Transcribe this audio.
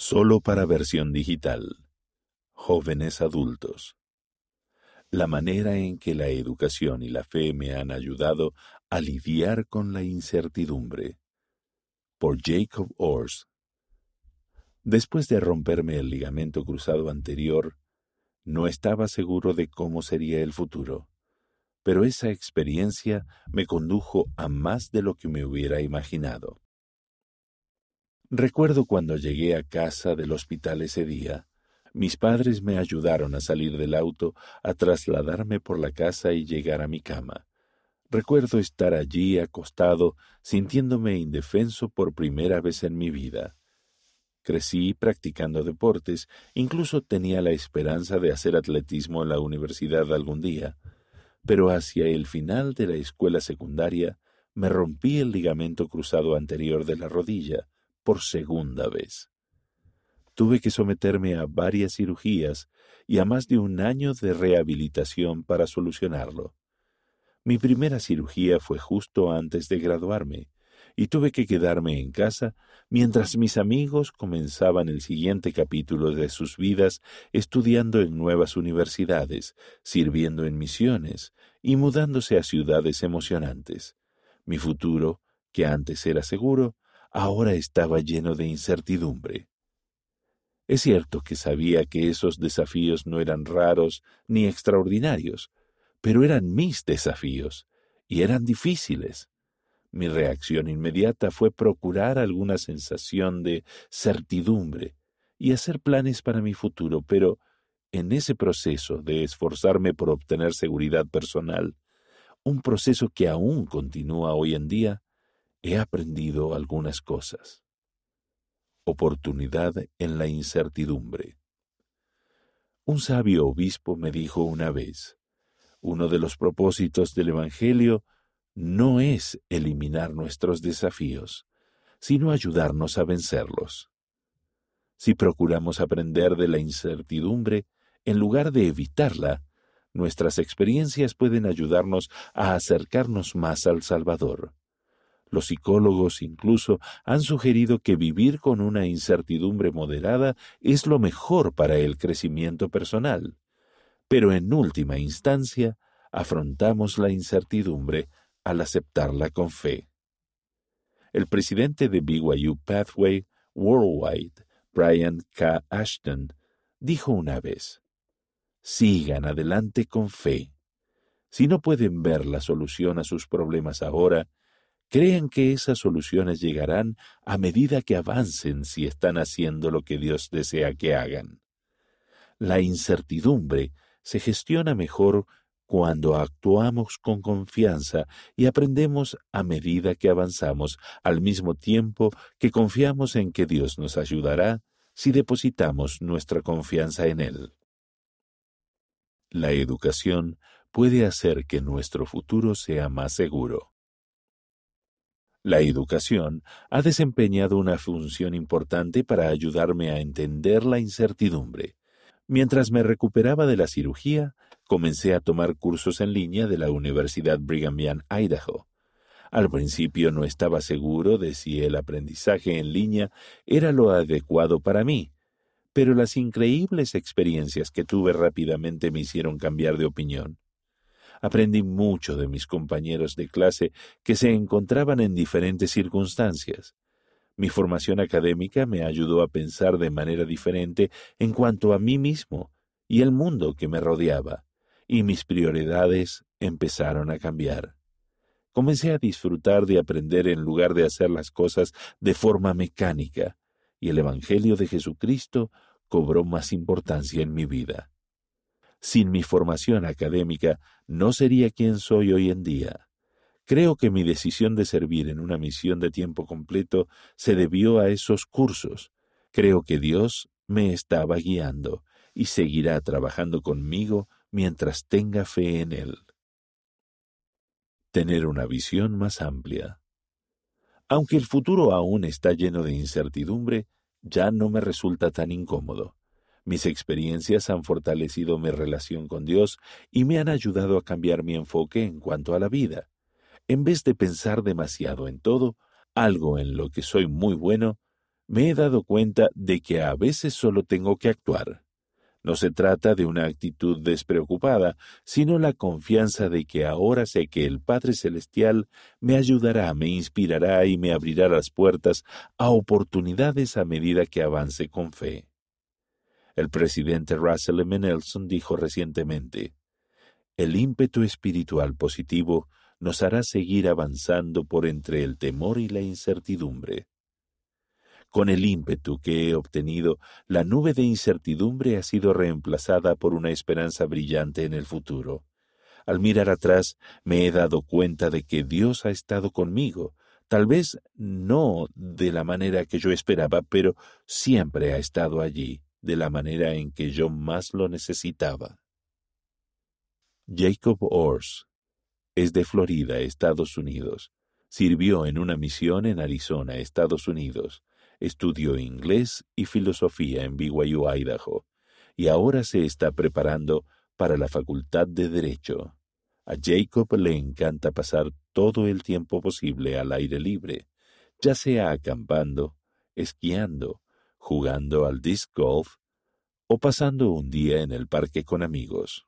Solo para versión digital. Jóvenes adultos. La manera en que la educación y la fe me han ayudado a lidiar con la incertidumbre. Por Jacob Ors. Después de romperme el ligamento cruzado anterior, no estaba seguro de cómo sería el futuro, pero esa experiencia me condujo a más de lo que me hubiera imaginado. Recuerdo cuando llegué a casa del hospital ese día. Mis padres me ayudaron a salir del auto, a trasladarme por la casa y llegar a mi cama. Recuerdo estar allí acostado, sintiéndome indefenso por primera vez en mi vida. Crecí practicando deportes, incluso tenía la esperanza de hacer atletismo en la universidad algún día. Pero hacia el final de la escuela secundaria me rompí el ligamento cruzado anterior de la rodilla, por segunda vez. Tuve que someterme a varias cirugías y a más de un año de rehabilitación para solucionarlo. Mi primera cirugía fue justo antes de graduarme, y tuve que quedarme en casa mientras mis amigos comenzaban el siguiente capítulo de sus vidas estudiando en nuevas universidades, sirviendo en misiones y mudándose a ciudades emocionantes. Mi futuro, que antes era seguro, ahora estaba lleno de incertidumbre. Es cierto que sabía que esos desafíos no eran raros ni extraordinarios, pero eran mis desafíos, y eran difíciles. Mi reacción inmediata fue procurar alguna sensación de certidumbre y hacer planes para mi futuro, pero en ese proceso de esforzarme por obtener seguridad personal, un proceso que aún continúa hoy en día, he aprendido algunas cosas. Oportunidad en la incertidumbre. Un sabio obispo me dijo una vez, uno de los propósitos del Evangelio no es eliminar nuestros desafíos, sino ayudarnos a vencerlos. Si procuramos aprender de la incertidumbre, en lugar de evitarla, nuestras experiencias pueden ayudarnos a acercarnos más al Salvador. Los psicólogos incluso han sugerido que vivir con una incertidumbre moderada es lo mejor para el crecimiento personal. Pero en última instancia, afrontamos la incertidumbre al aceptarla con fe. El presidente de BYU Pathway Worldwide, Brian K. Ashton, dijo una vez, Sigan adelante con fe. Si no pueden ver la solución a sus problemas ahora, Crean que esas soluciones llegarán a medida que avancen si están haciendo lo que Dios desea que hagan. La incertidumbre se gestiona mejor cuando actuamos con confianza y aprendemos a medida que avanzamos, al mismo tiempo que confiamos en que Dios nos ayudará si depositamos nuestra confianza en Él. La educación puede hacer que nuestro futuro sea más seguro. La educación ha desempeñado una función importante para ayudarme a entender la incertidumbre. Mientras me recuperaba de la cirugía, comencé a tomar cursos en línea de la Universidad Brigham Young, Idaho. Al principio no estaba seguro de si el aprendizaje en línea era lo adecuado para mí, pero las increíbles experiencias que tuve rápidamente me hicieron cambiar de opinión. Aprendí mucho de mis compañeros de clase que se encontraban en diferentes circunstancias. Mi formación académica me ayudó a pensar de manera diferente en cuanto a mí mismo y el mundo que me rodeaba, y mis prioridades empezaron a cambiar. Comencé a disfrutar de aprender en lugar de hacer las cosas de forma mecánica, y el Evangelio de Jesucristo cobró más importancia en mi vida. Sin mi formación académica no sería quien soy hoy en día. Creo que mi decisión de servir en una misión de tiempo completo se debió a esos cursos. Creo que Dios me estaba guiando y seguirá trabajando conmigo mientras tenga fe en Él. Tener una visión más amplia. Aunque el futuro aún está lleno de incertidumbre, ya no me resulta tan incómodo. Mis experiencias han fortalecido mi relación con Dios y me han ayudado a cambiar mi enfoque en cuanto a la vida. En vez de pensar demasiado en todo, algo en lo que soy muy bueno, me he dado cuenta de que a veces solo tengo que actuar. No se trata de una actitud despreocupada, sino la confianza de que ahora sé que el Padre Celestial me ayudará, me inspirará y me abrirá las puertas a oportunidades a medida que avance con fe. El presidente Russell M. Nelson dijo recientemente, El ímpetu espiritual positivo nos hará seguir avanzando por entre el temor y la incertidumbre. Con el ímpetu que he obtenido, la nube de incertidumbre ha sido reemplazada por una esperanza brillante en el futuro. Al mirar atrás, me he dado cuenta de que Dios ha estado conmigo, tal vez no de la manera que yo esperaba, pero siempre ha estado allí, de la manera en que yo más lo necesitaba. Jacob Ors es de Florida, Estados Unidos. Sirvió en una misión en Arizona, Estados Unidos. Estudió inglés y filosofía en BYU, Idaho, y ahora se está preparando para la Facultad de Derecho. A Jacob le encanta pasar todo el tiempo posible al aire libre, ya sea acampando, esquiando, jugando al disc golf o pasando un día en el parque con amigos.